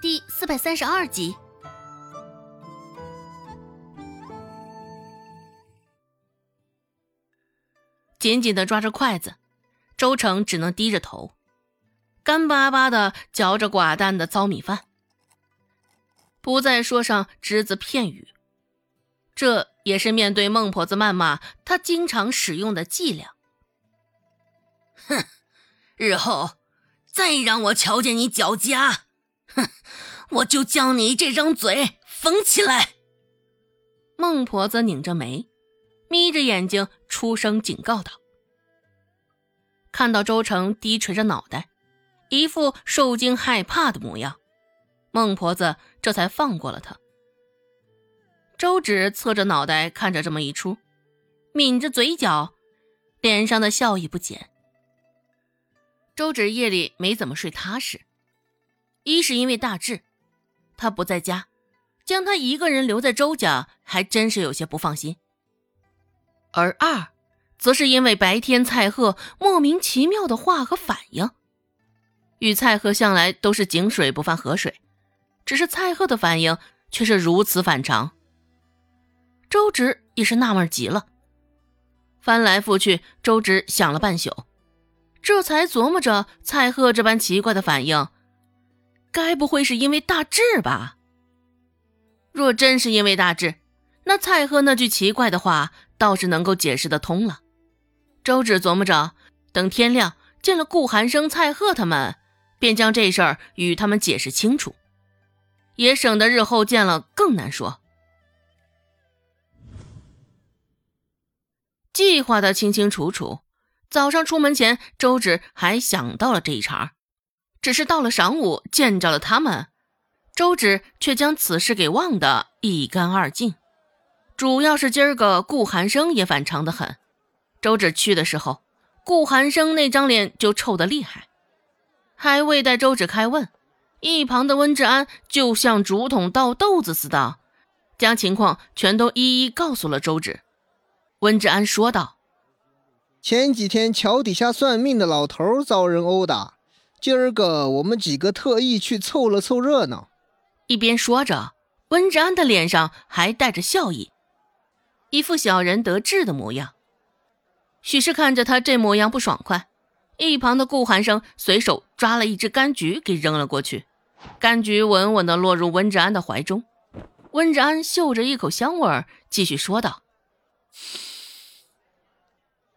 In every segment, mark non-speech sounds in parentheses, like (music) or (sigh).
第四百三十二集。紧紧的抓着筷子，周成只能低着头，干巴巴的嚼着寡淡的糙米饭，不再说上只字片语。这也是面对孟婆子谩骂他经常使用的伎俩。哼，日后再让我瞧见你脚家，哼，我就将你这张嘴缝起来。孟婆子拧着眉，眯着眼睛，出声警告道：“看到周成低垂着脑袋，一副受惊害怕的模样，孟婆子这才放过了他。”周芷侧着脑袋看着这么一出，抿着嘴角，脸上的笑意不减。周芷夜里没怎么睡踏实，一是因为大志他不在家，将他一个人留在周家，还真是有些不放心；而二，则是因为白天蔡贺莫名其妙的话和反应。与蔡贺向来都是井水不犯河水，只是蔡贺的反应却是如此反常。周直也是纳闷极了，翻来覆去，周直想了半宿，这才琢磨着蔡贺这般奇怪的反应，该不会是因为大志吧？若真是因为大志，那蔡贺那句奇怪的话倒是能够解释得通了。周芷琢磨着，等天亮见了顾寒生、蔡贺他们，便将这事儿与他们解释清楚，也省得日后见了更难说。计划的清清楚楚，早上出门前，周芷还想到了这一茬只是到了晌午见着了他们，周芷却将此事给忘得一干二净。主要是今儿个顾寒生也反常的很，周芷去的时候，顾寒生那张脸就臭得厉害，还未待周芷开问，一旁的温志安就像竹筒倒豆子似的，将情况全都一一告诉了周芷。温志安说道：“前几天桥底下算命的老头遭人殴打，今儿个我们几个特意去凑了凑热闹。”一边说着，温志安的脸上还带着笑意，一副小人得志的模样。许是看着他这模样不爽快，一旁的顾寒生随手抓了一只柑橘给扔了过去，柑橘稳稳地落入温志安的怀中。温志安嗅着一口香味儿，继续说道。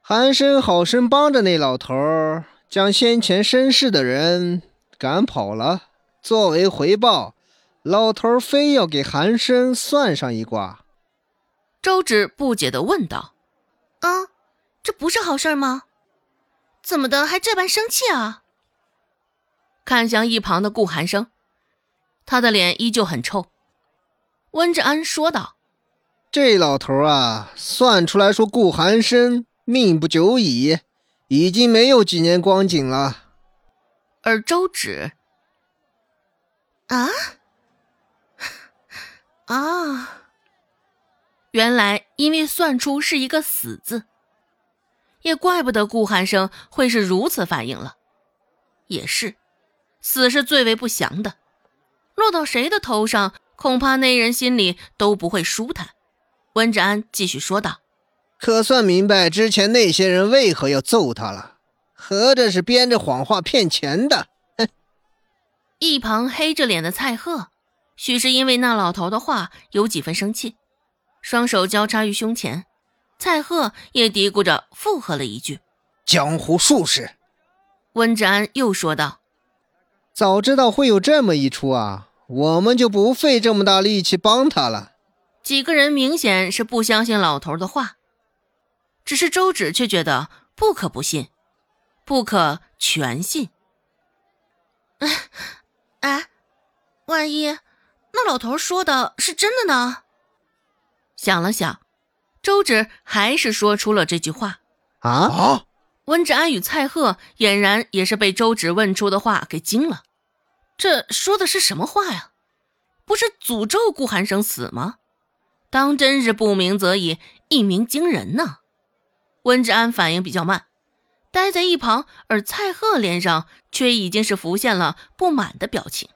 寒生好生帮着那老头儿，将先前生事的人赶跑了。作为回报，老头儿非要给寒生算上一卦。周芷不解地问道：“啊，这不是好事吗？怎么的还这般生气啊？”看向一旁的顾寒生，他的脸依旧很臭。温志安说道：“这老头儿啊，算出来说顾寒生。”命不久矣，已经没有几年光景了。而周芷啊 (laughs) 啊，原来因为算出是一个死字，也怪不得顾寒生会是如此反应了。也是，死是最为不祥的，落到谁的头上，恐怕那人心里都不会舒坦。温志安继续说道。可算明白之前那些人为何要揍他了，合着是编着谎话骗钱的。哼！一旁黑着脸的蔡贺，许是因为那老头的话有几分生气，双手交叉于胸前。蔡贺也嘀咕着附和了一句：“江湖术士。”温志安又说道：“早知道会有这么一出啊，我们就不费这么大力气帮他了。”几个人明显是不相信老头的话。只是周芷却觉得不可不信，不可全信。哎，万一那老头说的是真的呢？想了想，周芷还是说出了这句话。啊啊！温志安与蔡贺俨然也是被周芷问出的话给惊了。这说的是什么话呀？不是诅咒顾寒生死吗？当真是不鸣则已，一鸣惊人呢。温志安反应比较慢，待在一旁，而蔡贺脸上却已经是浮现了不满的表情。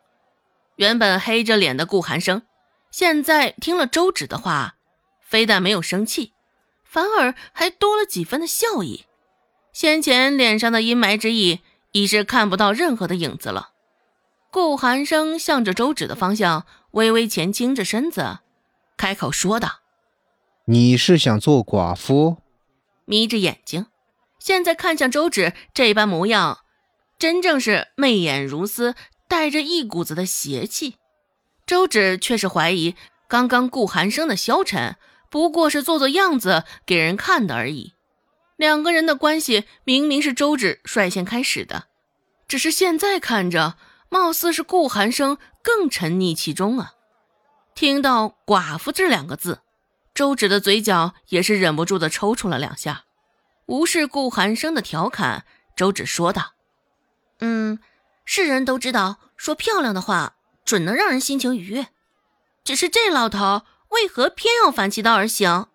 原本黑着脸的顾寒生，现在听了周芷的话，非但没有生气，反而还多了几分的笑意。先前脸上的阴霾之意已是看不到任何的影子了。顾寒生向着周芷的方向微微前倾着身子，开口说道：“你是想做寡妇？”眯着眼睛，现在看向周芷这般模样，真正是媚眼如丝，带着一股子的邪气。周芷却是怀疑，刚刚顾寒生的消沉不过是做做样子给人看的而已。两个人的关系明明是周芷率先开始的，只是现在看着，貌似是顾寒生更沉溺其中啊。听到“寡妇”这两个字，周芷的嘴角也是忍不住的抽搐了两下。无视顾寒生的调侃，周芷说道：“嗯，世人都知道，说漂亮的话准能让人心情愉悦。只是这老头为何偏要反其道而行？”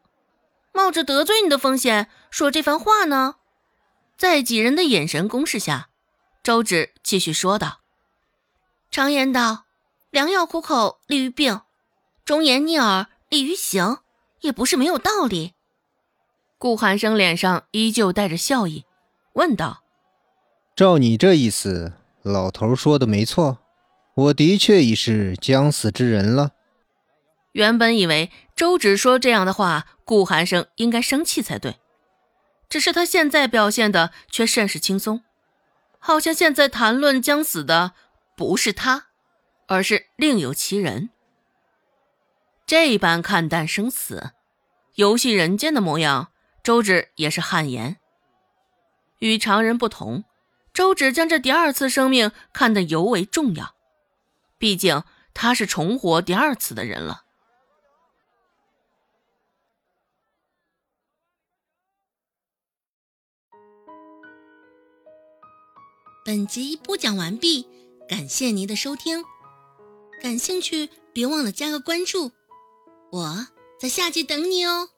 冒着得罪你的风险说这番话呢？在几人的眼神攻势下，周芷继续说道：“常言道，良药苦口利于病，忠言逆耳利于行，也不是没有道理。”顾寒生脸上依旧带着笑意，问道：“照你这意思，老头说的没错，我的确已是将死之人了。”原本以为周芷说这样的话，顾寒生应该生气才对，只是他现在表现的却甚是轻松，好像现在谈论将死的不是他，而是另有其人。这般看淡生死、游戏人间的模样，周芷也是汗颜。与常人不同，周芷将这第二次生命看得尤为重要，毕竟他是重活第二次的人了。本集播讲完毕，感谢您的收听。感兴趣，别忘了加个关注，我在下集等你哦。